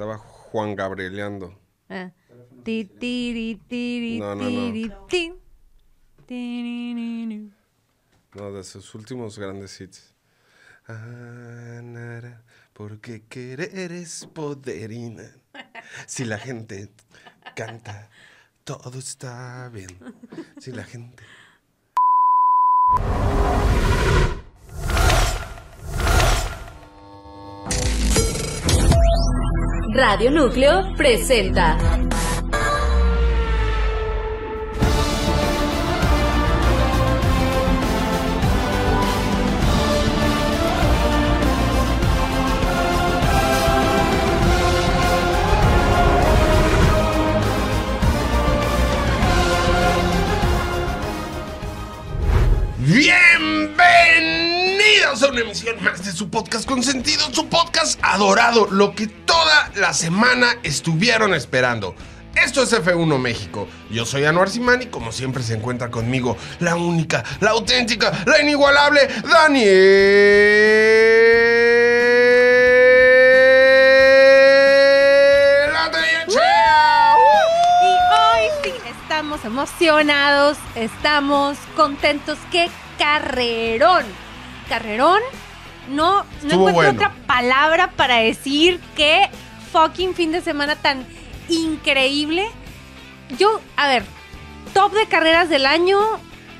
Estaba Juan Gabrieleando. Ah. Ti, tiri, tiri, No, no, no. tiri. No, de sus últimos grandes hits. Ah, nara, porque querer es poderina. Si la gente canta, todo está bien. Si la gente. Radio Núcleo presenta Bienvenidos a una emisión más de su podcast consentido, su podcast adorado, lo que toda la semana estuvieron esperando. Esto es F1 México. Yo soy Anuar Simán y como siempre se encuentra conmigo la única, la auténtica, la inigualable Tellechea. Y hoy sí, estamos emocionados, estamos contentos. ¡Qué carrerón! Carrerón, no, no encuentro bueno. otra palabra para decir qué fucking fin de semana tan increíble. Yo, a ver, top de carreras del año,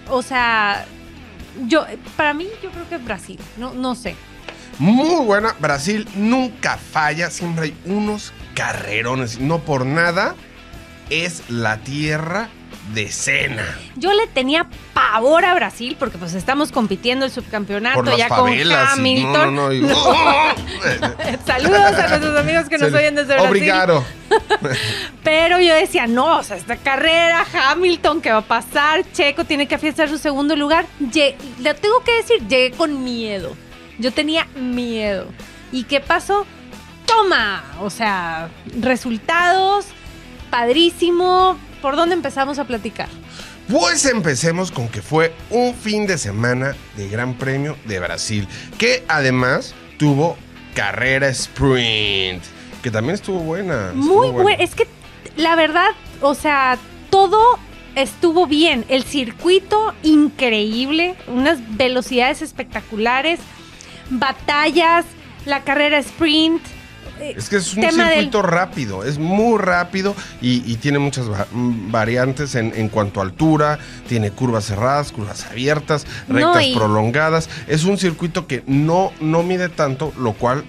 o sea, yo, para mí yo creo que es Brasil, no, no sé. Muy buena. Brasil nunca falla. Siempre hay unos carrerones. No por nada es la tierra de cena. Yo le tenía pavor a Brasil porque pues estamos compitiendo el subcampeonato Por ya con Hamilton. no, no, no, y- Saludos a nuestros amigos que nos oyen desde Brasil. Obrigado. Pero yo decía, no, o sea, esta carrera, Hamilton, ¿qué va a pasar? Checo tiene que afianzar su segundo lugar. Le tengo que decir, llegué con miedo. Yo tenía miedo. ¿Y qué pasó? Toma, o sea, resultados, padrísimo. ¿Por dónde empezamos a platicar? Pues empecemos con que fue un fin de semana de Gran Premio de Brasil, que además tuvo carrera sprint, que también estuvo buena. estuvo Muy buena. bueno. Es que la verdad, o sea, todo estuvo bien. El circuito increíble, unas velocidades espectaculares, batallas, la carrera sprint. Eh, Es que es un del- circuito rápido, es muy rápido y, y tiene muchas va- variantes en, en cuanto a altura, tiene curvas cerradas, curvas abiertas, No, rectas y- prolongadas. Es un circuito que no, no mide tanto, lo cual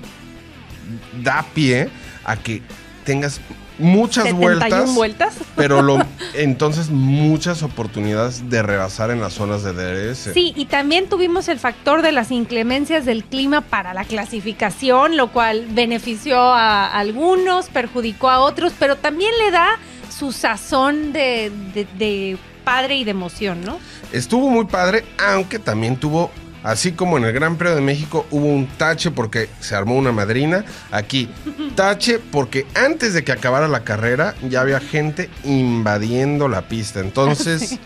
da pie a que tengas muchas 71 vueltas, vueltas. pero lo, entonces muchas oportunidades de rebasar en las zonas de DRS. Sí, y también tuvimos el factor de las inclemencias del clima para la clasificación, lo cual benefició a algunos, perjudicó a otros, pero también le da su sazón de, de- de padre y de emoción, ¿no? Estuvo muy padre, aunque también tuvo, así como en el Gran Premio de México, hubo un tache porque se armó una madrina. Aquí, tache porque antes de que acabara la carrera ya había gente invadiendo la pista. Entonces,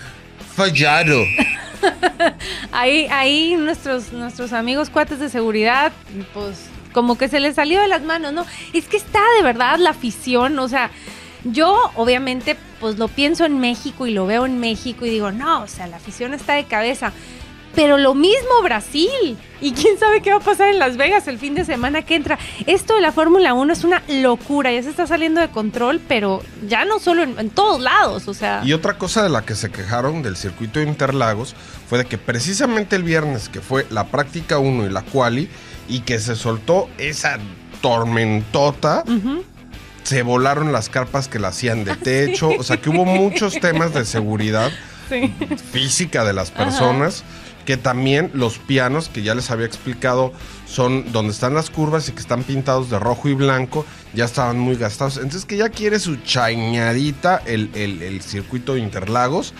fallado. Ahí, ahí nuestros, nuestros amigos cuates de seguridad, pues como que se les salió de las manos, ¿no? Es que está de verdad la afición, o sea, yo obviamente pues lo pienso en México y lo veo en México y digo, no, o sea, la afición está de cabeza. Pero lo mismo Brasil. Y quién sabe qué va a pasar en Las Vegas el fin de semana que entra. Esto de la Fórmula 1 es una locura. Ya se está saliendo de control, pero ya no solo en, en todos lados. O sea, Y otra cosa de la que se quejaron del circuito de Interlagos fue de que precisamente el viernes, que fue la práctica 1 y la quali, y que se soltó esa tormentota, se volaron las carpas que la hacían de techo, o sea que hubo muchos temas de seguridad sí. física de las personas, que también los pianos, que ya les había explicado, son donde están las curvas y que están pintados de rojo y blanco, ya estaban muy gastados. Entonces que ya quiere su chañadita el, el- circuito de Interlagos,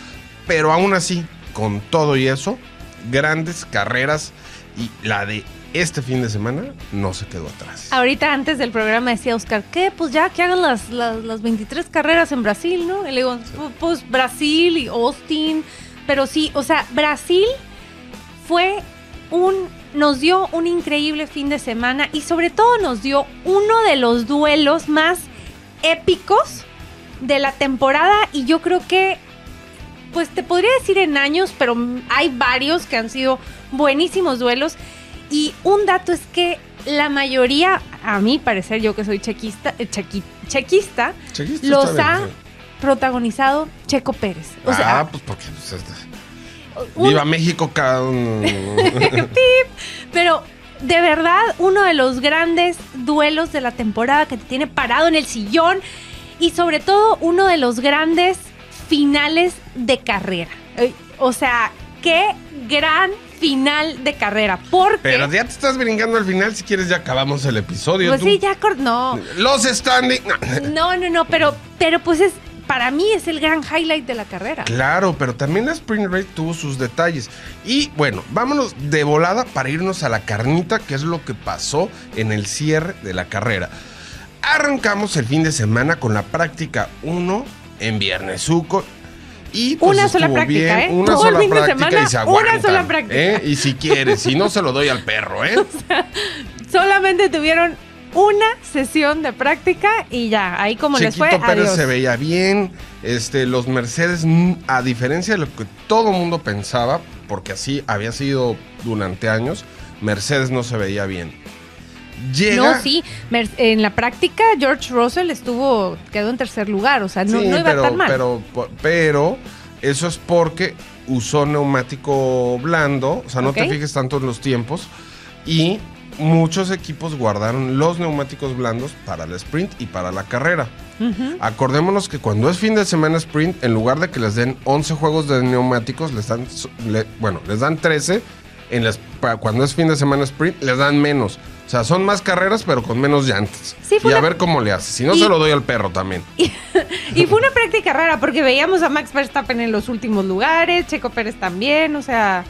pero aún así, con todo y eso, grandes carreras y la de este fin de semana no se quedó atrás. Ahorita antes del programa decía Oscar, ¿qué? Pues ya que hagan las, las, las 23 carreras en Brasil, ¿no? Y le digo, "Pu- pues Brasil y Austin. Pero sí, o sea, Brasil fue un nos dio un increíble fin de semana y sobre todo nos dio uno de los duelos más épicos de la temporada y yo creo que, pues te podría decir en años, pero hay varios que han sido buenísimos duelos. Y un dato es que la mayoría, a mi parecer, yo que soy chequista, eh, chequi- chequista, Chequista los ha bien, sí. protagonizado Checo Pérez. O sea, ah, pues porque. pues, un- Viva México, cada uno. Pero de verdad, uno de los grandes duelos de la temporada que te tiene parado en el sillón y sobre todo uno de los grandes finales de carrera. O sea, qué gran final de carrera. Porque... Pero ya te estás brincando al final. Si quieres, ya acabamos el episodio. pues tú. sí, ya no. Los standing. No, no, no, pero, pero pues es, para mí es el gran highlight de la carrera. Claro, pero también la Spring Race tuvo sus detalles. Y bueno, vámonos de volada para irnos a la carnita, que es lo que pasó en el cierre de la carrera. Arrancamos el fin de semana con la práctica 1 en Viernesuco. Y pues Una sola práctica, bien, ¿eh? Una Todo el sola fin de práctica semana, y se una sola práctica. ¿eh? Y si quieres, si no se lo doy al perro, ¿eh? Solamente tuvieron una sesión de práctica y ya, ahí como les Chiquito fue, Pérez adiós. se veía bien. Este, los Mercedes, a diferencia de lo que todo mundo pensaba, porque así había sido durante años, Mercedes no se veía bien. Llega. No, sí, Mer- en la práctica George Russell estuvo, quedó en tercer lugar, o sea, no, Sí, no iba pero, tan mal. Pero, pero eso es porque usó neumático blando, o sea, no te fijes tanto en los tiempos. Y muchos equipos guardaron los neumáticos blandos para el sprint y para la carrera. Acordémonos que cuando es fin de semana sprint, en lugar de que les den 11 juegos de neumáticos, les dan, le- bueno, les dan 13. En las, cuando es fin de semana sprint, les dan menos. O sea, son más carreras, pero con menos llantas. Sí, y a una- ver cómo le hace. Si no, Y- se lo doy al perro también. Y fue una práctica rara porque veíamos a Max Verstappen en los últimos lugares, Checo Pérez también, o sea,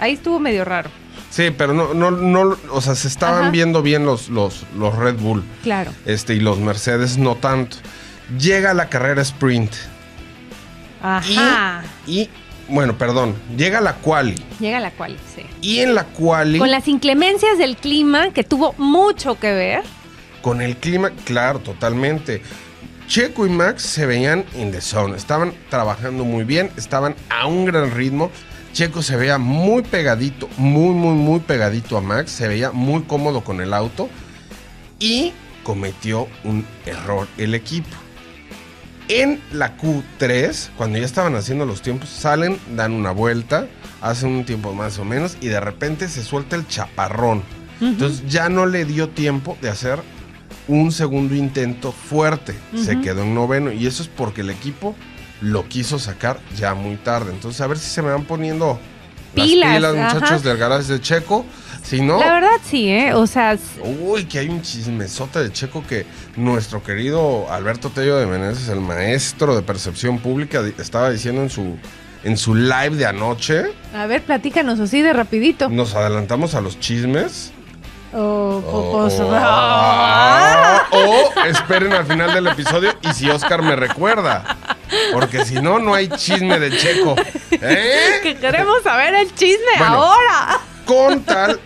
ahí estuvo medio raro. Sí, pero no, no, no, o sea, se estaban Ajá. viendo bien los, los, los Red Bull. Claro. Este, y los Mercedes no tanto. Llega la carrera sprint. Ajá. Y, y, bueno, perdón, llega la quali. Llega la cual, sí. Y en la quali. Con las inclemencias del clima, que tuvo mucho que ver. Con el clima, claro, totalmente. Checo y Max se veían in the zone, estaban trabajando muy bien, estaban a un gran ritmo. Checo se veía muy pegadito, muy, muy, muy pegadito a Max, se veía muy cómodo con el auto y cometió un error el equipo. En la Q3, cuando ya estaban haciendo los tiempos, salen, dan una vuelta, hacen un tiempo más o menos y de repente se suelta el chaparrón. Entonces ya no le dio tiempo de hacer un segundo intento fuerte. Se quedó en noveno y eso es porque el equipo lo quiso sacar ya muy tarde. Entonces a ver si se me van poniendo Pilas, las pilas, ajá. muchachos del garage de Checo. Si no, La verdad sí, ¿eh? O sea, uy, que hay un chismesote de Checo que nuestro querido Alberto Tello de Meneses, el maestro de percepción pública, estaba diciendo en su en su live de anoche. a ver, platícanos así de rapidito. Nos adelantamos a los chismes. O, O, o- pues, o- ah. o esperen al final del episodio y si Oscar me recuerda. Porque si no, no hay chisme de Checo. ¿Eh? que queremos saber el chisme Bueno. ahora. Con tal,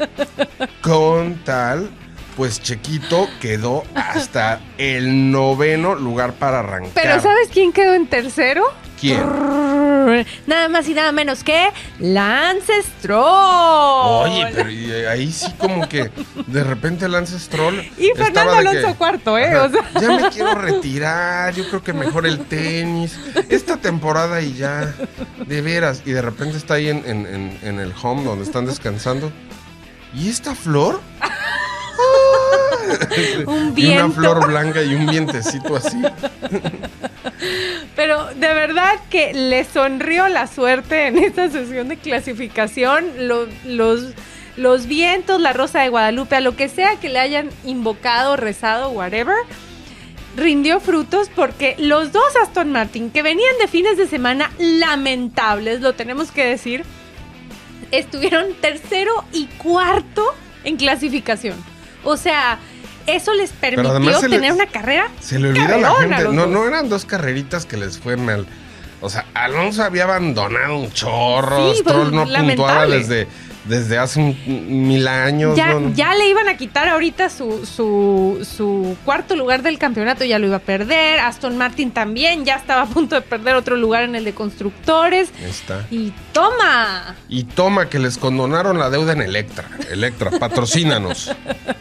con tal, pues Chequito quedó hasta el noveno lugar para arrancar. Pero ¿sabes quién quedó en tercero? ¿Quién? Nada más y nada menos que Lance Stroll. Oye, pero y ahí sí como que de repente Lance Stroll Y Fernando de que, Alonso cuarto, ¿eh? ajá, O sea. Ya me quiero retirar, yo creo que mejor el tenis, esta temporada y ya, de veras. Y de repente está ahí en, en- en- en el home donde están descansando. ¿Y esta flor? Un Y una viento. flor blanca y un vientecito así. Pero de verdad que le sonrió la suerte en esta sesión de clasificación. Lo- los, los vientos, la rosa de Guadalupe, a lo que sea que le hayan invocado, rezado, whatever, rindió frutos porque los dos Aston Martin que venían de fines de semana lamentables, lo tenemos que decir, estuvieron tercero y cuarto en clasificación. O sea, eso les permitió les- tener una carrera. Se le olvida a la gente. No, no eran dos carreritas que les fue mal. O sea, Alonso había abandonado un chorro. Sí, Stroll no puntuaba lamentable. desde desde hace un- mil años. Ya, ¿no? No. ya le iban a quitar ahorita su, su, su cuarto lugar del campeonato, ya lo iba a perder. Aston Martin también ya estaba a punto de perder otro lugar en el de constructores. Ahí está. Y toma. Y toma que les condonaron la deuda en Electra. Electra, patrocínanos.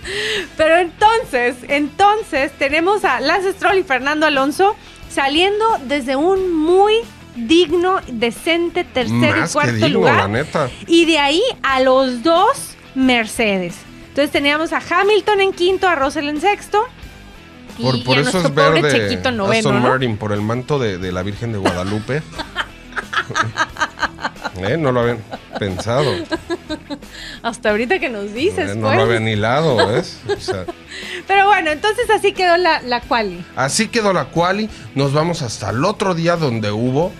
Pero entonces, entonces tenemos a Lance Stroll y Fernando Alonso saliendo desde un muy digno, decente tercer Más y que cuarto digno, lugar. la neta. Y de ahí a los dos Mercedes. Entonces teníamos a Hamilton en quinto, a Russell en sexto. Y, Por, por y a eso es pobre verde Chequito en noveno, Aston ¿no? Martin, por el manto de, de la Virgen de Guadalupe. ¿Eh? No lo habían pensado. Hasta ahorita que nos dices, Eh, no pues. lo habían hilado, ¿ves? O sea, Pero bueno, entonces así quedó la, la quali. así quedó la quali. Nos vamos hasta el otro día donde hubo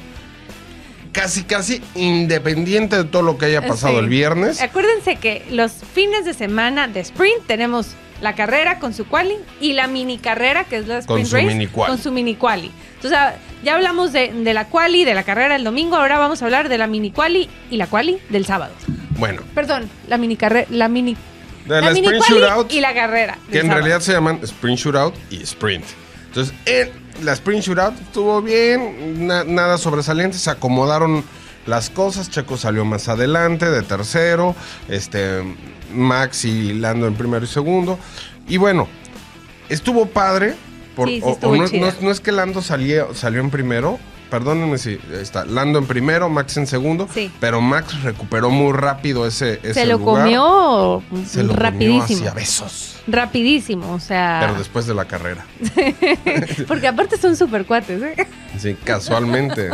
casi, casi independiente de todo lo que haya pasado Sí. el viernes. Acuérdense que los fines de semana de sprint tenemos la carrera con su quali y la mini carrera que es la Con sprint su race mini quali. con su mini quali. Entonces ya hablamos de, de la quali, de la carrera el domingo, ahora vamos a hablar de la mini quali y la quali del sábado. Bueno, Perdón, la mini carrera, la mini de la, la mini sprint shootout, y la carrera. que en sábado. realidad se llaman sprint shootout y sprint. Entonces, en la sprint shootout estuvo bien, na- nada sobresaliente, se acomodaron las cosas. Checo salió más adelante, de tercero, este Max y Lando en primero y segundo. Y bueno, estuvo padre. Por, Sí, sí o- no es que Lando salió, salió en primero. Perdónenme si está Lando en primero, Max en segundo. Sí. Pero Max recuperó muy rápido ese, ese Se lo lugar. comió Se lo comió rapidísimo. hacia besos. Rapidísimo, o sea. Pero después de la carrera. Porque aparte son super cuates, ¿eh? Sí, casualmente.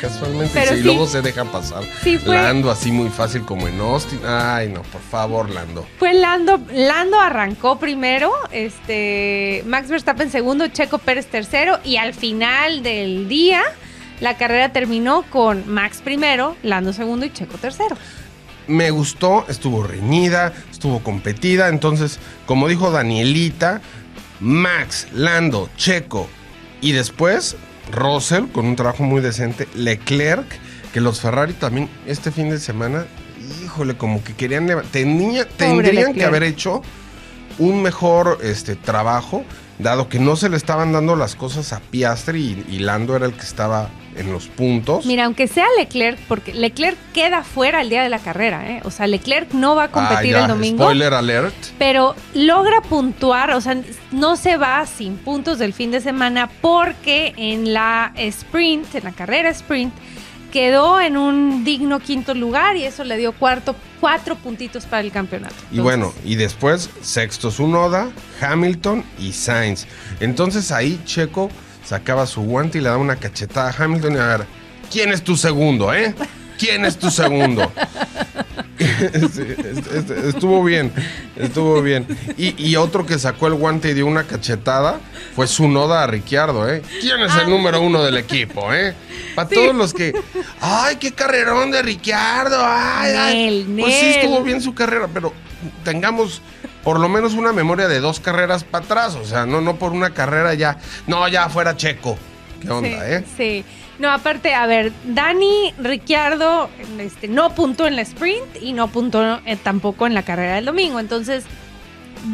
casualmente. Pero sí, sí. y luego se deja pasar. Sí, fue- Lando así muy fácil como en Austin. Ay, no, por favor, Lando. Fue Lando, Lando arrancó primero, este Max Verstappen segundo, Checo Pérez tercero y al final del día la carrera terminó con Max primero, Lando segundo y Checo tercero. Me gustó, estuvo reñida, estuvo competida. Entonces, como dijo Danielita, Max, Lando, Checo y después Russell con un trabajo muy decente. Leclerc, que los Ferrari también este fin de semana, híjole, como que querían tenía- tendrían que haber hecho un mejor este, trabajo, dado que no se le estaban dando las cosas a Piastri y, y Lando era el que estaba en los puntos. Mira, aunque sea Leclerc, porque Leclerc queda fuera el día de la carrera, ¿eh? O sea, Leclerc no va a competir Ah, ya, el domingo. Spoiler alert. pero logra puntuar, o sea, no se va sin puntos del fin de semana porque en la sprint, en la carrera sprint, quedó en un digno quinto lugar y eso le dio cuarto, cuatro puntitos para el campeonato. Y bueno, y después sexto su Noda, Hamilton y Sainz. Entonces ahí Checo sacaba su guante y le daba una cachetada a Hamilton y a ver, ¿quién es tu segundo, eh? ¿Quién es tu segundo? Estuvo bien, estuvo bien. Y, y otro que sacó el guante y dio una cachetada fue su Noda a Ricciardo, ¿eh? ¿Quién es el número uno del equipo, eh? Para todos los que, ¡ay, qué carrerón de Ricciardo! ¡Ay, ay! Nel, Pues sí, estuvo bien su carrera, pero tengamos por lo menos una memoria de dos carreras para atrás. O sea, no, no por una carrera ya. No, ya fuera checo. ¿Qué onda, sí, eh? Sí. No, aparte, a ver, Dani Ricciardo este, no puntó en la sprint y no puntó eh, tampoco en la carrera del domingo. Entonces,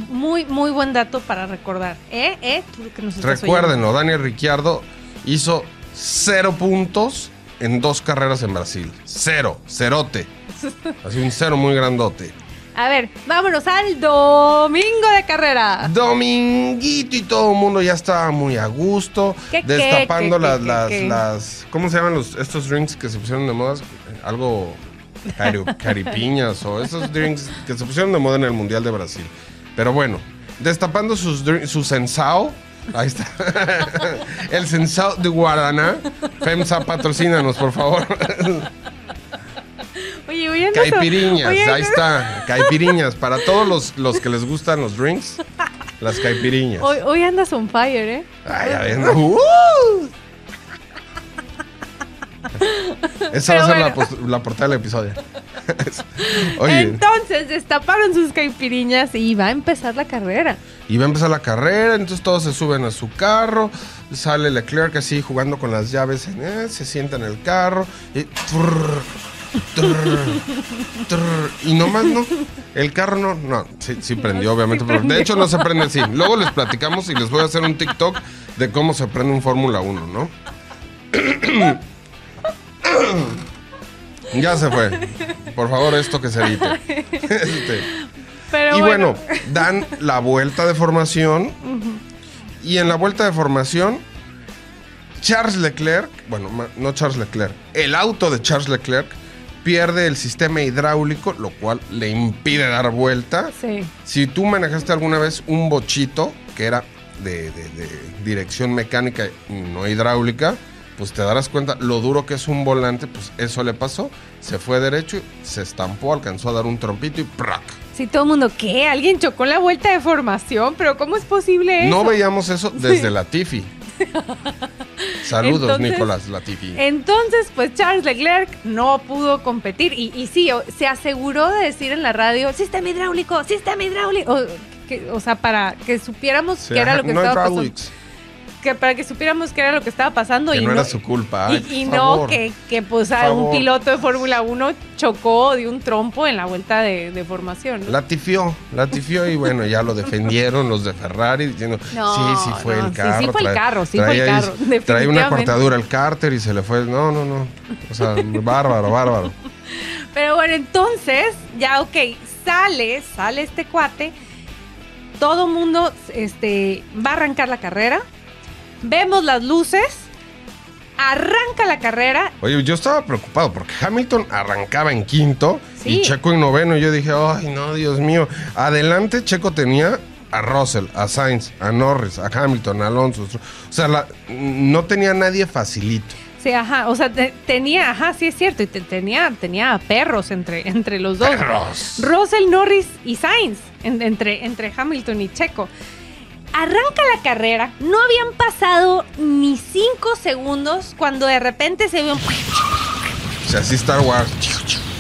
muy, muy buen dato para recordar. ¿Eh? ¿Eh? Tú que nos estás Recuérdenlo, Daniel Ricciardo hizo cero puntos en dos carreras en Brasil. Cero, cerote. Así un cero muy grandote. A ver, vámonos al domingo de carrera. Dominguito y todo el mundo ya estaba muy a gusto. ¿Qué, destapando qué, las, qué, las. ¿Cómo se llaman los, estos drinks que se pusieron de moda? Algo. cari- caripiñas o esos drinks que se pusieron de moda en el Mundial de Brasil. Pero bueno, destapando sus, su sensao. Ahí está. el sensao de Guaraná. FEMSA, patrocínanos, por favor. Oye, hoy andas- Caipiriñas, hoy ahí está. Caipiriñas. Para todos los, los que les gustan los drinks, las caipiriñas. Hoy, hoy andas on fire, ¿eh? Ay, ya ven. ¡Uh! Esa va a ser la, la portada del episodio. Oye, Entonces destaparon sus caipiriñas y va a empezar la carrera. y va a empezar la carrera, entonces todos se suben a su carro, sale Leclerc así jugando con las llaves, en- eh, se sienta en el carro, y, trrr, Trrr, trrr, y nomás no. El carro no, no, sí, sí prendió, obviamente. sí pero de hecho no se prende así. Luego les platicamos y les voy a hacer un TikTok de cómo se prende un Fórmula 1, ¿no? ya se fue. Por favor, esto que se evite. Este, Pero y bueno, dan la vuelta de formación. Y en la vuelta de formación, Charles Leclerc, bueno, no Charles Leclerc, el auto de Charles Leclerc pierde el sistema hidráulico, lo cual le impide dar vuelta. Sí. Si tú manejaste alguna vez un bochito que era de, de- de dirección mecánica y no hidráulica, pues te darás cuenta lo duro que es un volante, pues eso le pasó. Se fue derecho, se estampó, alcanzó a dar un trompito y ¡prac! Sí, todo el mundo, ¿qué? ¿Alguien chocó en la vuelta de formación? ¿Pero cómo es posible eso? No veíamos eso desde la Tiffy. Saludos, Entonces- Nicolás Latifi. Entonces, pues Charles Leclerc no pudo competir y, y sí, se aseguró de decir en la radio, sistema hidráulico, sistema hidráulico. O, que- o sea, para que supiéramos Sí, qué era lo que no estaba pasando. Que para que supiéramos qué era lo que estaba pasando que y no, era su culpa. y, Ay, y no que, que pues a un piloto de Fórmula 1 chocó de un trompo en la vuelta de, de formación. ¿no? Latifió, latifió y bueno, ya lo defendieron los de Ferrari diciendo, No, sí, sí fue no, el carro. sí fue el trae- carro, sí fue el carro, Traía una cortadura el cárter y se le fue. No, no, no. O sea, bárbaro, bárbaro. Pero bueno, entonces, ya ok, sale, sale este cuate, todo mundo este, va a arrancar la carrera, vemos las luces, arranca la carrera, Oye, yo estaba preocupado porque Hamilton arrancaba en quinto Sí. y Checo en noveno. Y yo dije, ay, no, Dios mío. Adelante, Checo tenía a Russell, a Sainz, a Norris, a Hamilton, a Alonso. O sea, la- no tenía nadie facilito. sí, ajá, o sea, te- tenía, ajá, sí es cierto, y te- tenía, tenía perros entre, entre los dos. Perros. Russell, Norris y Sainz, en- entre, entre Hamilton y Checo. Arranca la carrera, no habían pasado ni cinco segundos cuando de repente se ve un... O sea, así Star Wars.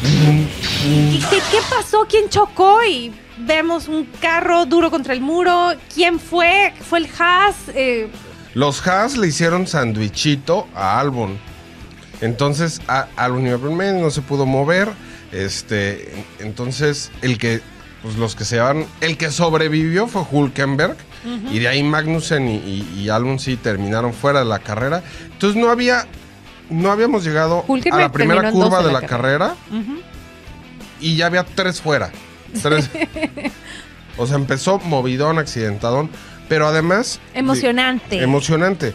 ¿Qué, qué, qué pasó? ¿Quién chocó? Y vemos un carro duro contra el muro. ¿Quién fue? ¿Fue el Haas? Eh, Los Haas le hicieron sandwichito a Albon. Entonces, a, Albon iba primero, no se pudo mover. Este, en- entonces, el que, pues los que se van, el que sobrevivió fue Hulkenberg. Y de ahí Magnussen y, y, sí terminaron fuera de la carrera. Entonces, no había, no habíamos llegado a la primera curva de la, la carrera. y ya había tres fuera. Tres. o sea, empezó movidón, accidentadón. Pero además. Emocionante. Emocionante.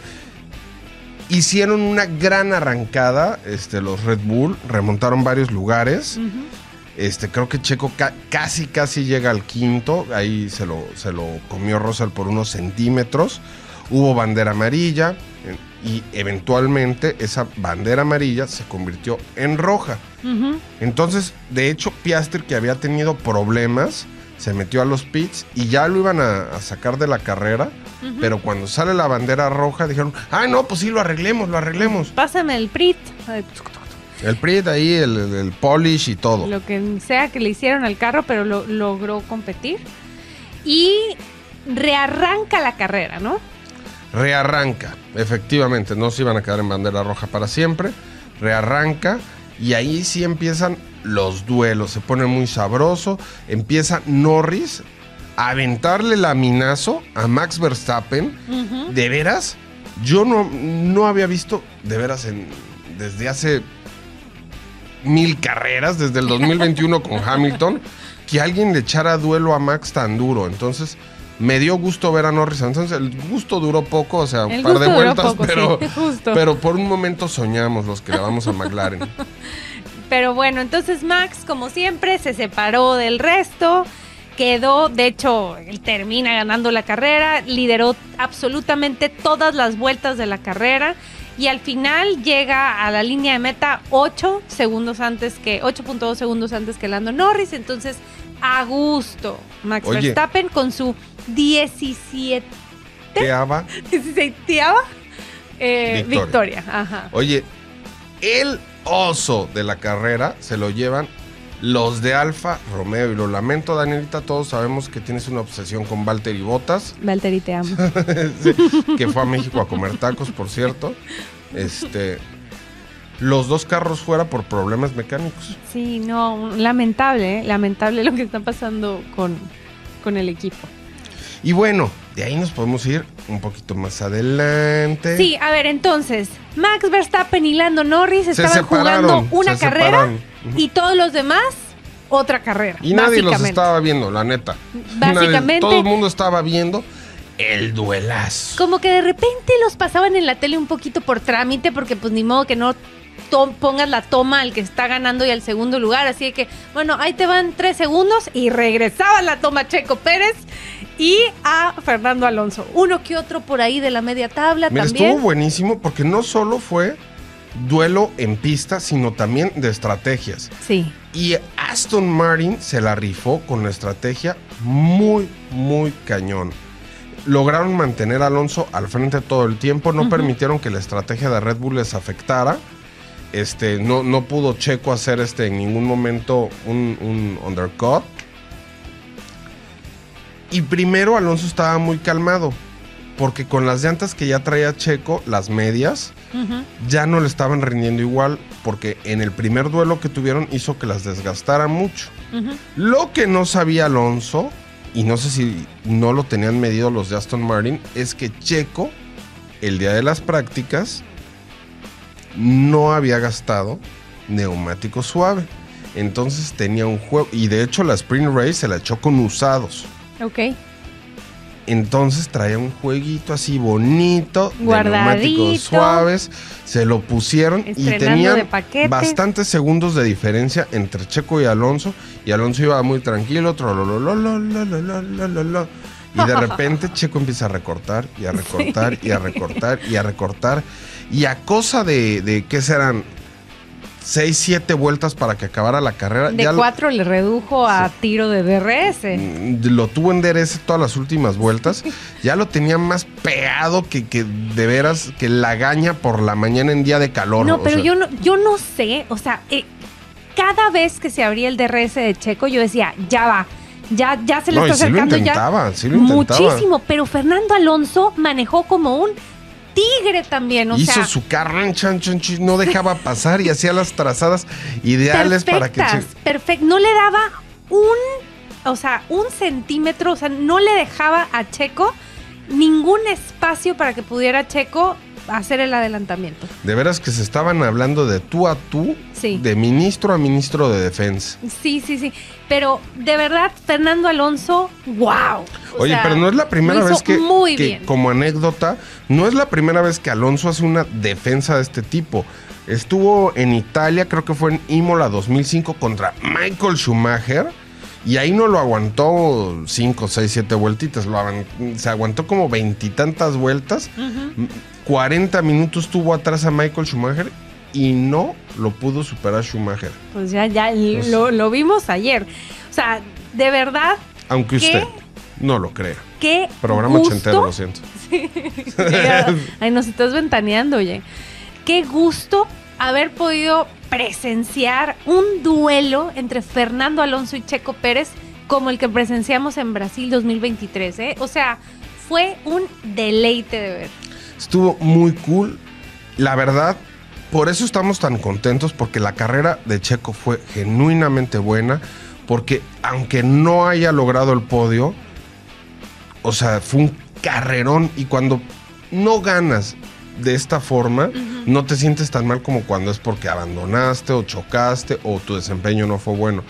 Hicieron una gran arrancada, este, los Red Bull, remontaron varios lugares. Ujú. Este, creo que Checo ca- casi, casi llega al quinto. Ahí se lo, se lo comió Russell por unos centímetros. Hubo bandera amarilla y eventualmente esa bandera amarilla se convirtió en roja. Entonces, de hecho, Piastri, que había tenido problemas, se metió a los pits y ya lo iban a, a sacar de la carrera. Pero cuando sale la bandera roja, dijeron, ah, no, pues sí, lo arreglemos, lo arreglemos. Pásame el Prit. El Prit ahí, el, polish y todo. Lo que sea que le hicieron al carro, pero lo, logró competir. Y rearranca la carrera, ¿no? Rearranca, efectivamente, no se iban a quedar en bandera roja para siempre. Rearranca y ahí sí empiezan los duelos, se pone muy sabroso. Empieza Norris a aventarle laminazo a Max Verstappen. ¿De veras? Yo no, no había visto, de veras, en, desde hace mil carreras, desde el 2021 con Hamilton, que alguien le echara duelo a Max tan duro. Entonces, me dio gusto ver a Norris. Entonces, el gusto duró poco, o sea, un par de vueltas, poco, pero, sí, pero por un momento soñamos los que le vamos a McLaren. Pero bueno, entonces Max, como siempre, se separó del resto. Quedó, de hecho, él termina ganando la carrera, lideró absolutamente todas las vueltas de la carrera y al final llega a la línea de meta 8 segundos antes que 8.2 segundos antes que Lando Norris, entonces a gusto Max Oye. Verstappen con su 17 Teaba. 16 eh, Victoria. victoria. Ajá. Oye, el oso de la carrera se lo llevan los de Alfa Romeo. Y lo lamento, Danielita, todos sabemos que tienes una obsesión con Valtteri Bottas, Valtteri, te amo. que fue a México a comer tacos, por cierto. Este. los dos carros fuera por problemas mecánicos. Sí, no, lamentable, ¿eh? lamentable lo que está pasando con, con el equipo. Y bueno, de ahí nos podemos ir un poquito más adelante. Sí, a ver, entonces, Max Verstappen y Lando Norris Se estaban jugando una se carrera separaron. Y todos los demás otra carrera. Y nadie los estaba viendo, la neta. Básicamente- Nadie- todo el mundo estaba viendo el duelazo. Como que de repente los pasaban en la tele un poquito por trámite, porque pues ni modo que no pongas la toma al que está ganando y al segundo lugar. Así que, bueno, ahí te van tres segundos y regresaba la toma a Checo Pérez y a Fernando Alonso. Uno que otro por ahí de la media tabla Mira, también. estuvo buenísimo porque no solo fue duelo en pista, sino también de estrategias. Sí. Y Aston Martin se la rifó con la estrategia muy, muy cañón. Lograron mantener a Alonso al frente todo el tiempo, no permitieron que la estrategia de Red Bull les afectara. Este, no, no pudo Checo hacer este, en ningún momento un, un undercut. Y primero Alonso estaba muy calmado, porque con las llantas que ya traía Checo, las medias, Ya no le estaban rindiendo igual porque en el primer duelo que tuvieron hizo que las desgastara mucho. Lo que no sabía Alonso, y no sé si no lo tenían medido los de Aston Martin, es que Checo, el día de las prácticas, no había gastado neumático suave. Entonces tenía un juego, y de hecho la Sprint Race se la echó con usados. Ok. Entonces traía un jueguito así bonito, de Guardadito. neumáticos suaves, se lo pusieron y tenían bastantes segundos de diferencia entre Checo y Alonso, y Alonso iba muy tranquilo, otro lo, lo, lo, lo, lo, lo, lo, lo, lo, lo. y de repente Checo empieza a recortar y a recortar y a recortar y a recortar, y a cosa de, de ¿qué serán? Seis, siete vueltas para que acabara la carrera. De ya lo- cuatro le redujo a tiro de DRS. Mm, lo tuvo en DRS todas las últimas vueltas. Ya lo tenía más pegado que, que de veras que la gaña por la mañana en día de calor. No, pero sea, yo no, yo no sé, o sea, eh, cada vez que se abría el DRS de Checo, yo decía, ya va, ya, ya se le No, y está lo acercando intentaba, ya. sí lo intentaba. Muchísimo, pero Fernando Alonso manejó como un tigre también, o hizo sea, su carro, chan, chan, chan, no dejaba pasar y hacía las trazadas ideales para que perfecto, no le daba un, o sea, un centímetro, o sea, no le dejaba a Checo ningún espacio para que pudiera Checo hacer el adelantamiento. De veras que se estaban hablando de tú a tú, Sí. de ministro a ministro de defensa. Sí, sí, sí. Pero de verdad, Fernando Alonso, wow. O Oye, sea, pero no es la primera vez que, Muy que, bien. como anécdota, no es la primera vez que Alonso hace una defensa de este tipo. Estuvo en Italia, creo que fue en Imola 2005 contra Michael Schumacher. Y ahí no lo aguantó 5, 6, 7 vueltitas. Lo se aguantó como veintitantas vueltas. 40 minutos tuvo atrás a Michael Schumacher y no lo pudo superar Schumacher. Pues ya, ya lo, lo vimos ayer. O sea, de verdad, Aunque usted no lo crea. qué Programa gusto. ochentero, lo siento. Ay, nos estás ventaneando, oye. Qué gusto haber podido presenciar un duelo entre Fernando Alonso y Checo Pérez como el que presenciamos en Brasil 2023, ¿eh? O sea, fue un deleite de ver. Estuvo muy cool. La verdad, por eso estamos tan contentos, porque la carrera de Checo fue genuinamente buena, porque aunque no haya logrado el podio, o sea, fue un carrerón y cuando no ganas de esta forma, no te sientes tan mal como cuando es porque abandonaste o chocaste o tu desempeño no fue bueno.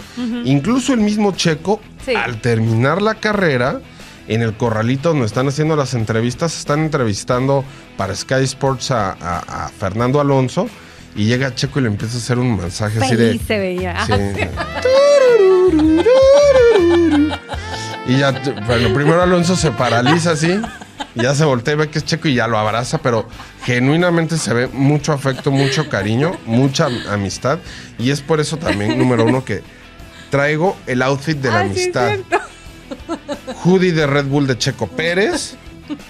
Incluso el mismo Checo, Sí. al terminar la carrera, en el corralito donde están haciendo las entrevistas, están entrevistando para Sky Sports a, a- a Fernando Alonso y llega Checo y le empieza a hacer un mensaje así de... Se veía. Sí. Y ya, bueno, primero Alonso se paraliza así, y ya se voltea y ve que es Checo y ya lo abraza, pero genuinamente se ve mucho afecto, mucho cariño, mucha amistad. Y es por eso también, número uno, que traigo el outfit de la Ah, amistad. Hoodie de Red Bull de Checo Pérez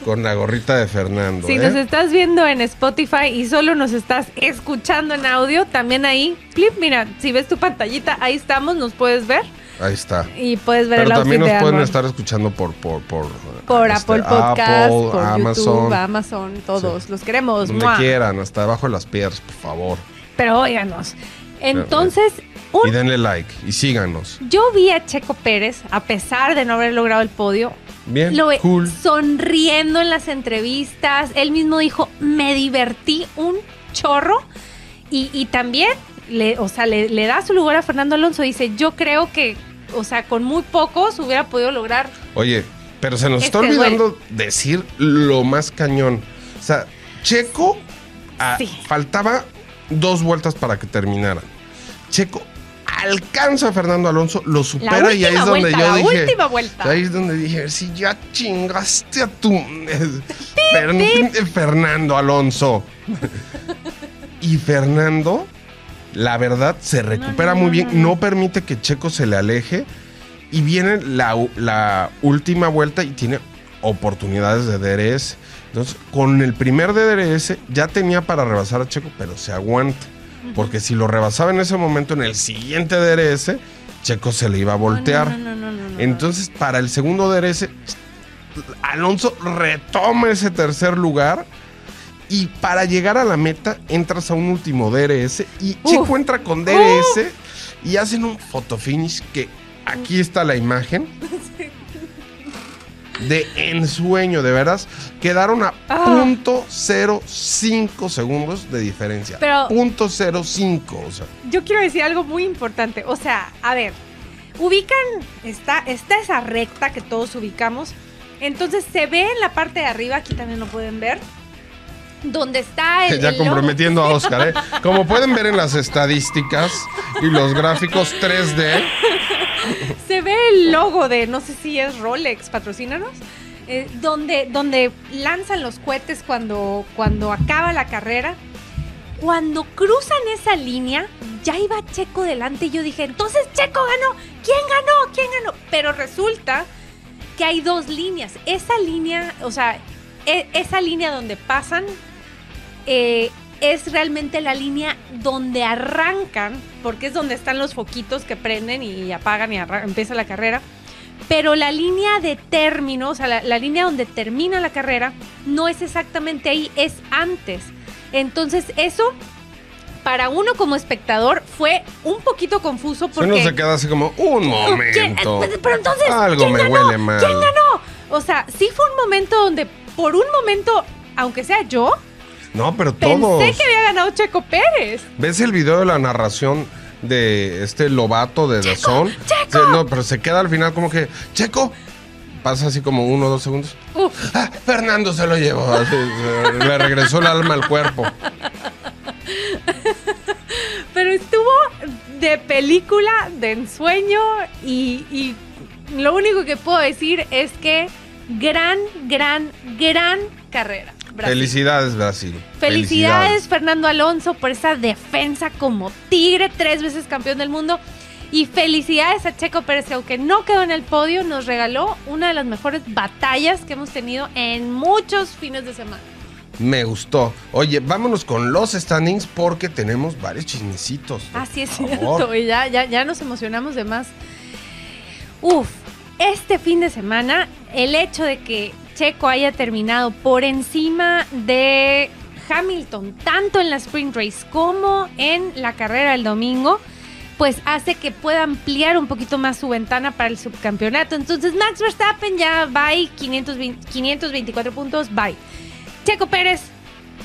con la gorrita de Fernando. Si ¿eh? nos estás viendo en Spotify y solo nos estás escuchando en audio, también ahí, clip, mira, si ves tu pantallita, ahí estamos, nos puedes ver Ahí está. y puedes ver Pero el también nos de pueden Arnold. estar escuchando por por por, por este, Apple Podcast, Apple, por Amazon, YouTube, Amazon, todos. Los queremos. donde ¡mua! quieran, hasta abajo de las piedras, por favor. Pero óiganos. Entonces, un- Y denle like y síganos. yo vi a Checo Pérez, a pesar de no haber logrado el podio, Bien, lo ve cool. sonriendo en las entrevistas. Él mismo dijo, me divertí un chorro. Y, y también, le, o sea, le, le da su lugar a Fernando Alonso. Dice, yo creo que, o sea, con muy pocos hubiera podido lograr. Oye, pero se nos está Este olvidando decir lo más cañón. O sea, Checo ah, Sí. faltaba dos vueltas para que terminaran. Checo alcanza a Fernando Alonso, lo supera y ahí es donde vuelta, yo la dije. última vuelta. Ahí es donde dije, si ya chingaste a tu Fer- Fernando Alonso. y Fernando, la verdad, se recupera no, muy bien, no, permite que Checo se le aleje. Y viene la, la última vuelta y tiene oportunidades de DRS. Entonces, con el primer DRS ya tenía para rebasar a Checo, pero se aguanta. Porque si lo rebasaba en ese momento, en el siguiente DRS, Checo se le iba a voltear. No, no, no, no, no, no. Entonces, para el segundo DRS, Alonso retoma ese tercer lugar. Y para llegar a la meta, entras a un último DRS. Y Checo Uf. entra con DRS y hacen un fotofinish que aquí está la imagen. De ensueño, de veras. Quedaron a Ah. punto .05 segundos de diferencia. Pero- punto .05, o sea. yo quiero decir algo muy importante. O sea, a ver, ubican, está, está esa recta que todos ubicamos. Entonces se ve en la parte de arriba, aquí también lo pueden ver, donde está el. ya el logo. comprometiendo a Oscar, ¿eh? Como pueden ver en las estadísticas y los gráficos 3D, Se ve el logo de, no sé si es Rolex, patrocínanos. eh, donde, donde lanzan los cohetes cuando, cuando acaba la carrera. Cuando cruzan esa línea, ya iba Checo delante y yo dije, entonces Checo ganó. ¿Quién ganó? ¿Quién ganó? Pero resulta que hay dos líneas. Esa línea, o sea, e- esa línea donde pasan eh, es realmente la línea donde arrancan, porque es donde están los foquitos que prenden y apagan y empieza la carrera. Pero la línea de término, o sea, la, la línea donde termina la carrera, no es exactamente ahí, es antes. Entonces, eso, para uno como espectador, fue un poquito confuso porque... uno se queda así como, un momento. Eh, Pero entonces, Algo ¿quién me ganó? huele mal. ¿Quién ganó? O sea, sí fue un momento donde, por un momento, aunque sea yo, No, pero pensé todos. que había ganado Checo Pérez. ¿Ves el video de la narración de este Lobato de Zone? ¡Checo! Se- no, pero se queda al final como que, Checo. Pasa así como uno o dos segundos. Ah, Fernando se lo llevó. así, se- le regresó el alma al cuerpo. pero estuvo de película, de ensueño y, y lo único que puedo decir es que gran, gran, gran carrera. Brasil. Felicidades, Brasil. Felicidades, Fernando Alonso, por esa defensa como tigre, tres veces campeón del mundo. Y felicidades a Checo Pérez, que aunque no quedó en el podio, nos regaló una de las mejores batallas que hemos tenido en muchos fines de semana. Me gustó. Oye, vámonos con los standings porque tenemos varios chismecitos. Así es cierto, y ya, ya, ya nos emocionamos de más. Uf, este fin de semana, el hecho de que Checo haya terminado por encima de Hamilton, tanto en la sprint race como en la carrera del domingo, pues hace que pueda ampliar un poquito más su ventana para el subcampeonato. Entonces Max Verstappen ya 520 524 puntos, bye. Checo Pérez,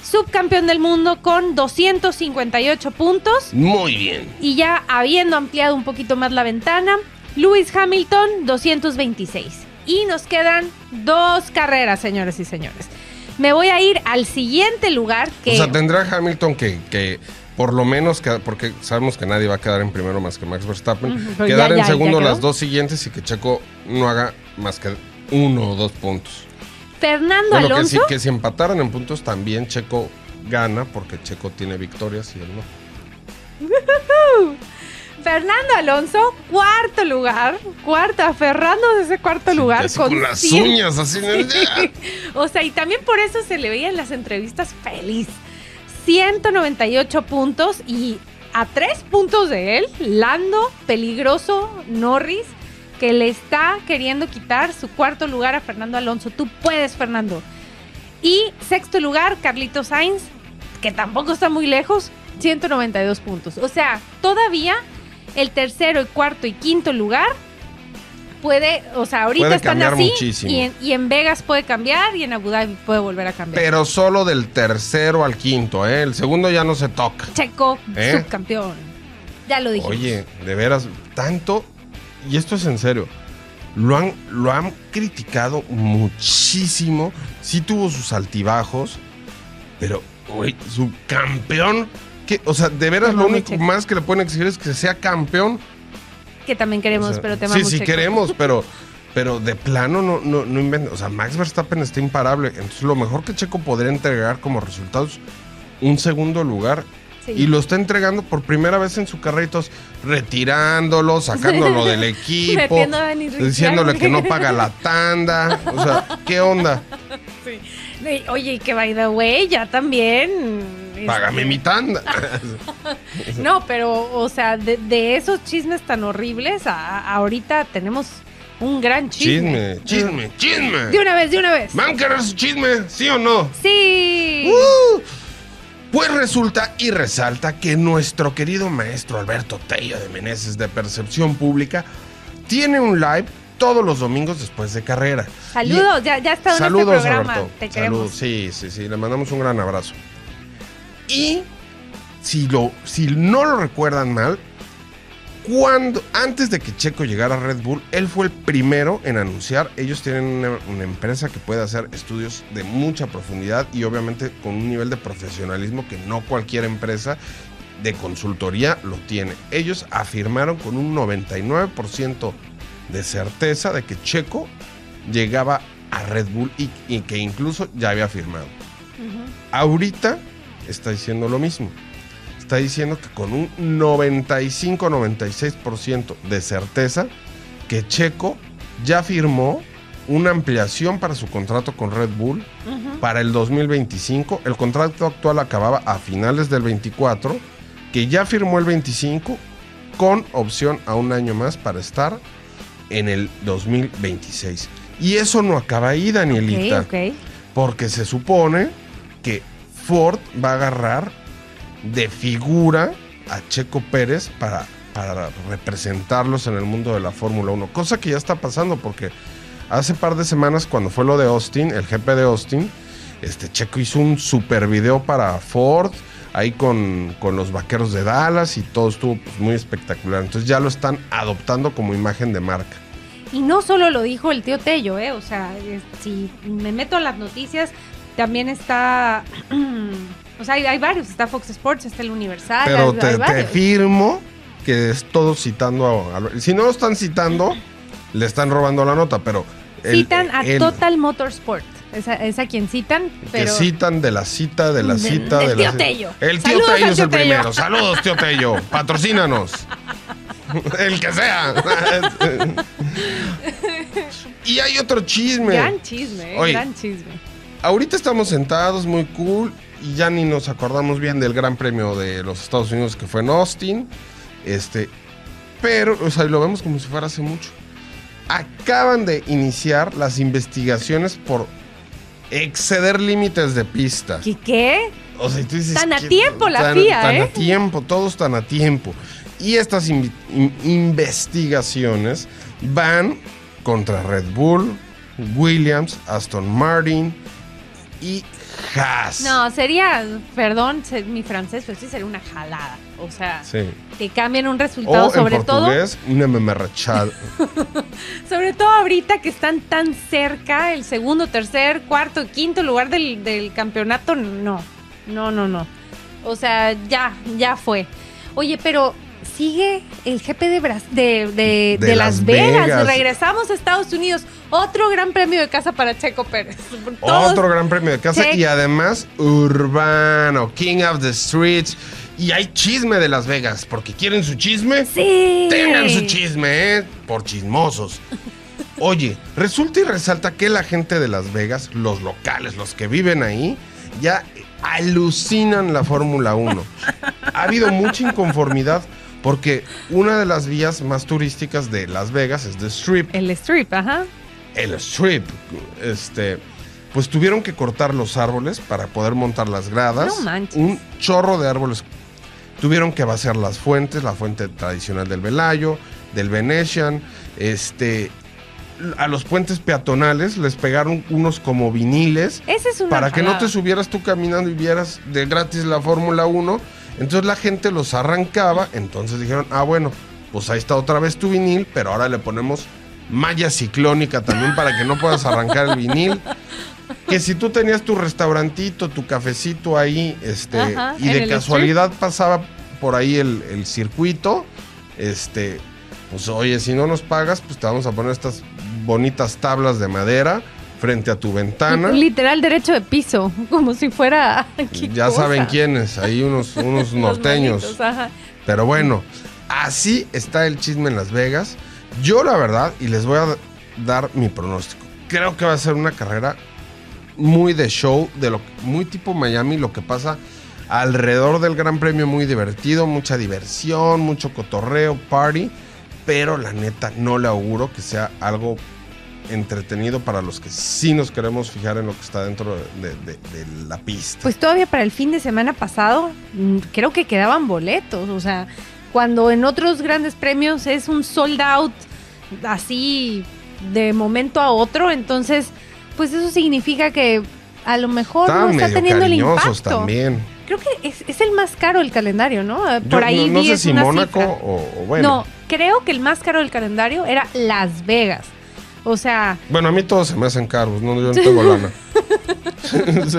subcampeón del mundo con 258 puntos. Muy bien. Y ya habiendo ampliado un poquito más la ventana, Lewis Hamilton 226. Y nos quedan dos carreras, señores y señores. Me voy a ir al siguiente lugar que... O sea, tendrá Hamilton que, que por lo menos, que- porque sabemos que nadie va a quedar en primero más que Max Verstappen, quedar ya- en ya- segundo ya las dos siguientes y que Checo no haga más que uno o dos puntos. Fernando Bueno, que si, Alonso... que si empataran en puntos también Checo gana porque Checo tiene victorias y él no. Fernando Alonso, cuarto lugar. Cuarto, aferrándose a ese cuarto lugar. Así con las uñas, así. Sí. O sea, y también por eso se le veía en las entrevistas feliz. 198 puntos y a tres puntos de él, Lando, peligroso, Norris, que le está queriendo quitar su cuarto lugar a Fernando Alonso. Tú puedes, Fernando. Y sexto lugar, Carlito Sainz, que tampoco está muy lejos, 192 puntos. O sea, todavía el tercero, el cuarto y quinto lugar puede, o sea, ahorita Puede están cambiar así muchísimo. y en, y en Vegas puede cambiar y en Abu Dhabi puede volver a cambiar. Pero solo del tercero al quinto, ¿eh? El segundo ya no se toca. Checo, ¿Eh? subcampeón. Ya lo dijimos. Oye, de veras, tanto, y esto es en serio, lo han, lo han criticado muchísimo, sí tuvo sus altibajos, pero, oye, su campeón, que, o sea, de veras lo único más que le pueden exigir es que sea campeón. que también queremos, O sea, pero te sí, sí Checo. queremos, pero, pero de plano no, no, no inventa. O sea, Max Verstappen está imparable. Entonces, lo mejor que Checo podría entregar como resultados un segundo lugar. Sí. Y lo está entregando por primera vez en su todos retirándolo, sacándolo del equipo, diciéndole que no paga la tanda. O sea, ¿qué onda? Sí, Oye, y que by the way, ya también. Págame mi tanda. No, pero, o sea, de, de esos chismes tan horribles, a- ahorita tenemos un gran chisme. Chisme, chisme, chisme. De una vez, de una vez. ¿Van a querer su chisme? ¿Sí o no? Sí. Uh, Pues resulta y resalta que nuestro querido maestro Alberto Tello de Meneses de Percepción Pública tiene un live todos los domingos después de carrera. Saludos, ya, ya está en Saludos, este programa. Alberto. Te Saludos, queremos. sí, sí, sí, le mandamos un gran abrazo. Y si, lo, si no lo recuerdan mal, cuando, antes de que Checo llegara a Red Bull, él fue el primero en anunciar. Ellos tienen una, una empresa que puede hacer estudios de mucha profundidad y obviamente con un nivel de profesionalismo que no cualquier empresa de consultoría lo tiene. Ellos afirmaron con un 99% de certeza de que Checo llegaba a Red Bull y, y que incluso ya había firmado. Ahorita está diciendo lo mismo. Está diciendo que con un 95-96% de certeza que Checo ya firmó una ampliación para su contrato con Red Bull Ujú. para el 2025. El contrato actual acababa a finales del 24, que ya firmó el 25 con opción a un año más para estar en el 2026. Y eso no acaba ahí, Danielita. Porque se supone que Ford va a agarrar de figura a Checo Pérez para, para representarlos en el mundo de la Fórmula 1. Cosa que ya está pasando porque hace par de semanas cuando fue lo de Austin, el GP de Austin, este Checo hizo un super video para Ford ahí con, con los vaqueros de Dallas y todo estuvo pues, muy espectacular. Entonces ya lo están adoptando como imagen de marca. Y no solo lo dijo el tío Tello, ¿eh? O sea, si me meto a las noticias, también está. o sea, hay, hay varios. Está Fox Sports, está el Universal. Pero hay- te, hay te firmo que es todo citando a, a- Si no lo están citando, le están robando la nota, pero... el- Citan a el- Total Motorsport. Es a, es a quien citan, pero. Que citan de la cita, de la cita, del de tío la cita. Tello. El tío Saludos Tello es tío el Tello. primero. Saludos, tío Tello. Patrocínanos. el que sea. y hay otro chisme. Gran chisme. Oye. gran chisme. Ahorita estamos sentados, muy cool, y ya ni nos acordamos bien del Gran Premio de los Estados Unidos que fue en Austin. Este, pero, o sea, lo vemos como si fuera hace mucho. Acaban de iniciar las investigaciones por exceder límites de pista. ¿Qué? qué? O sea, y tú dices, Tan a ¿qué- tiempo la tan- FIA, tan ¿eh? a tiempo, todos tan a tiempo. Y estas in- investigaciones van contra Red Bull, Williams, Aston Martin y Haas. No, sería, perdón, se- mi francés, pero sí sería una jalada. O sea, Sí. que cambien un resultado, O sobre en todo, portugués, una memerrachada. sobre todo ahorita que están tan cerca, el segundo, tercer, cuarto, quinto lugar del, del campeonato, no, no, no, no. O sea, ya, ya fue. Oye, pero sigue el GP de, Bras- de, de- De de Las Las Vegas. Vegas. Regresamos a Estados Unidos. Otro gran premio de casa para Checo Pérez. Todos- Otro gran premio de casa y además urbano, King of the Streets. Y hay chisme de Las Vegas, porque quieren su chisme. Sí. Tengan su chisme, ¿eh? Por chismosos. Oye, resulta y resalta que la gente de Las Vegas, los locales, los que viven ahí, ya alucinan la Fórmula 1. Ha habido mucha inconformidad porque una de las vías más turísticas de Las Vegas es The Strip. El strip, ajá. El Strip. Este, pues tuvieron que cortar los árboles para poder montar las gradas. No manches. Un chorro de árboles tuvieron que vaciar las fuentes, la fuente tradicional del Velayo, del Venetian, este a los puentes peatonales les pegaron unos como viniles Esa es una para que no te subieras tú caminando y vieras de gratis la Fórmula 1. Entonces la gente los arrancaba, entonces dijeron, ah bueno, pues ahí está otra vez tu vinil, pero ahora le ponemos malla ciclónica también para que no puedas arrancar el vinil. Que si tú tenías tu restaurantito, tu cafecito ahí, este, Ajá, y de casualidad pasaba por ahí el, el circuito, este, pues oye, si no nos pagas, pues te vamos a poner estas bonitas tablas de madera frente a tu ventana. Literal derecho de piso, como si fuera. ¿qué Ya cosa? saben quiénes, ahí unos, unos norteños. manitos, ajá. Pero bueno, así está el chisme en Las Vegas. Yo la verdad, y les voy a dar mi pronóstico, creo que va a ser una carrera muy de show, de lo muy tipo Miami, lo que pasa alrededor del Gran Premio, muy divertido, mucha diversión, mucho cotorreo, party, pero la neta no le auguro que sea algo entretenido para los que sí nos queremos fijar en lo que está dentro de, de- de la pista. Pues todavía para el fin de semana pasado, mm, creo que quedaban boletos. O sea, cuando en otros grandes premios es un sold out así de momento a otro, entonces, pues eso significa que a lo mejor no Estaban está teniendo el impacto. también. Creo que es, es el más caro del calendario, ¿no? Yo Por ahí no, no vi sé si Mónaco o bueno. No, creo que el más caro del calendario era Las Vegas. O sea, Bueno, a mí todos se me hacen caros, no, yo no tengo lana. Sí.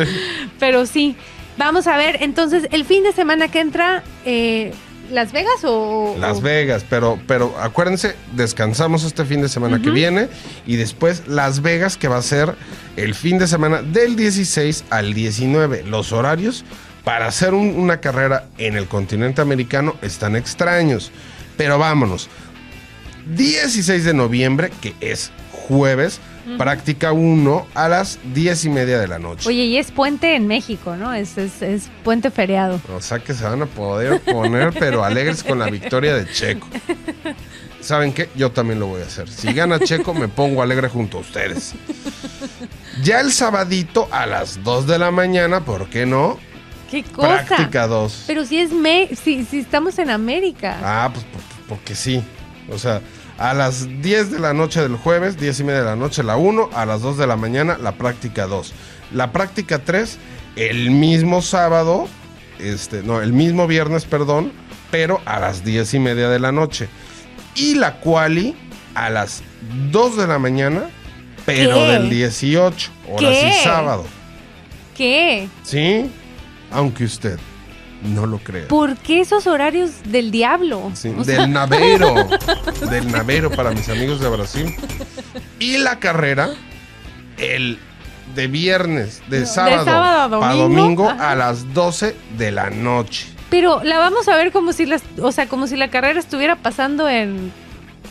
pero sí. Vamos a ver, entonces, el fin de semana que entra, eh, ¿Las Vegas o...? Las o- Vegas, pero, pero acuérdense, descansamos este fin de semana que viene y después Las Vegas, que va a ser el fin de semana del 16 al 19. Los horarios para hacer un- una carrera en el continente americano están extraños, pero vámonos. 16 de noviembre, que es jueves, práctica 1 a las 10 y media de la noche. Oye, y es puente en México, ¿no? Es, es, es puente feriado. O sea que se van a poder poner, pero alegres con la victoria de Checo. ¿Saben qué? Yo también lo voy a hacer. Si gana Checo, me pongo alegre junto a ustedes. Ya el sabadito a las 2 de la mañana, ¿por qué no? ¡Qué cosa! Práctica 2. Pero si es me si, si estamos en América. Ah, pues por- porque sí. O sea, a las 10 de la noche del jueves, 10 y media de la noche la 1, a las 2 de la mañana la práctica 2. La práctica 3, el mismo sábado, este, no, el mismo viernes, perdón, pero a las 10 y media de la noche. Y la quali a las 2 de la mañana, pero ¿Qué? del 18, ahora ¿Qué? sí sábado. ¿Qué? ¿Sí? Aunque usted no lo crea. ¿Por qué esos horarios del diablo? Sí, O sea, del navero. del navero para mis amigos de Brasil. Y la carrera, el de viernes, de sábado, sábado a domingo, a las 12 de la noche. pero la vamos a ver como si las, o sea, como si la carrera estuviera pasando en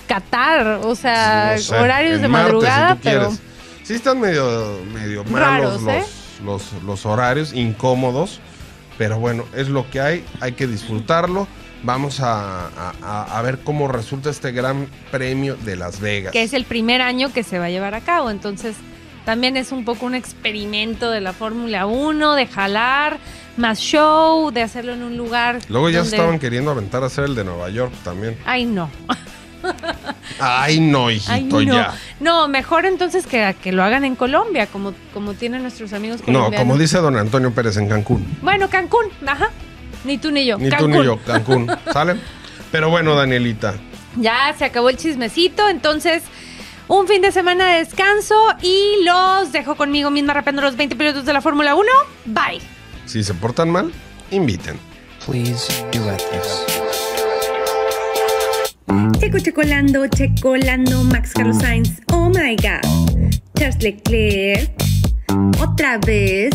Qatar, o sea, No sé, horarios de Marte, madrugada, si pero quieres. Sí están medio, medio Raros, malos ¿eh? los, los, los horarios, incómodos. Pero bueno, es lo que hay, hay que disfrutarlo. Vamos a, a- ver cómo resulta este gran premio de Las Vegas. que es el primer año que se va a llevar a cabo, entonces también es un poco un experimento de la Fórmula 1, de jalar más show, de hacerlo en un lugar Luego ya donde- estaban queriendo aventar a hacer el de Nueva York también. Ay, no. Ay, no, hijito, Ay, no. ya. No, mejor entonces que, que lo hagan en Colombia, como, como tienen nuestros amigos No, colombianos. como dice don Antonio Pérez en Cancún. Bueno, Cancún, ajá. Ni tú ni yo. Ni Cancún. tú ni yo, Cancún. ¿Sale? Pero bueno, Danielita. Ya se acabó el chismecito, entonces un fin de semana de descanso y los dejo conmigo misma rapeando los 20 pilotos de la Fórmula 1. Bye. Si se portan mal, inviten. Please duet this. Checo Checolando, Checolando, Max Carlos Sainz, oh my god. Charles Leclerc, otra vez.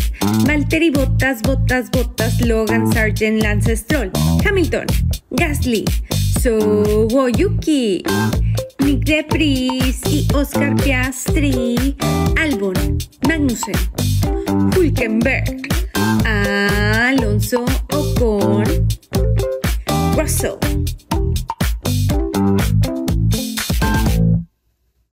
Valtteri Bottas, Bottas, Bottas, Logan Sargent, Lance Stroll, Hamilton, Gasly, Yuki, Nick de Vries y Oscar Piastri, Albon, Magnussen, Hulkenberg, Alonso Ocon, Russell,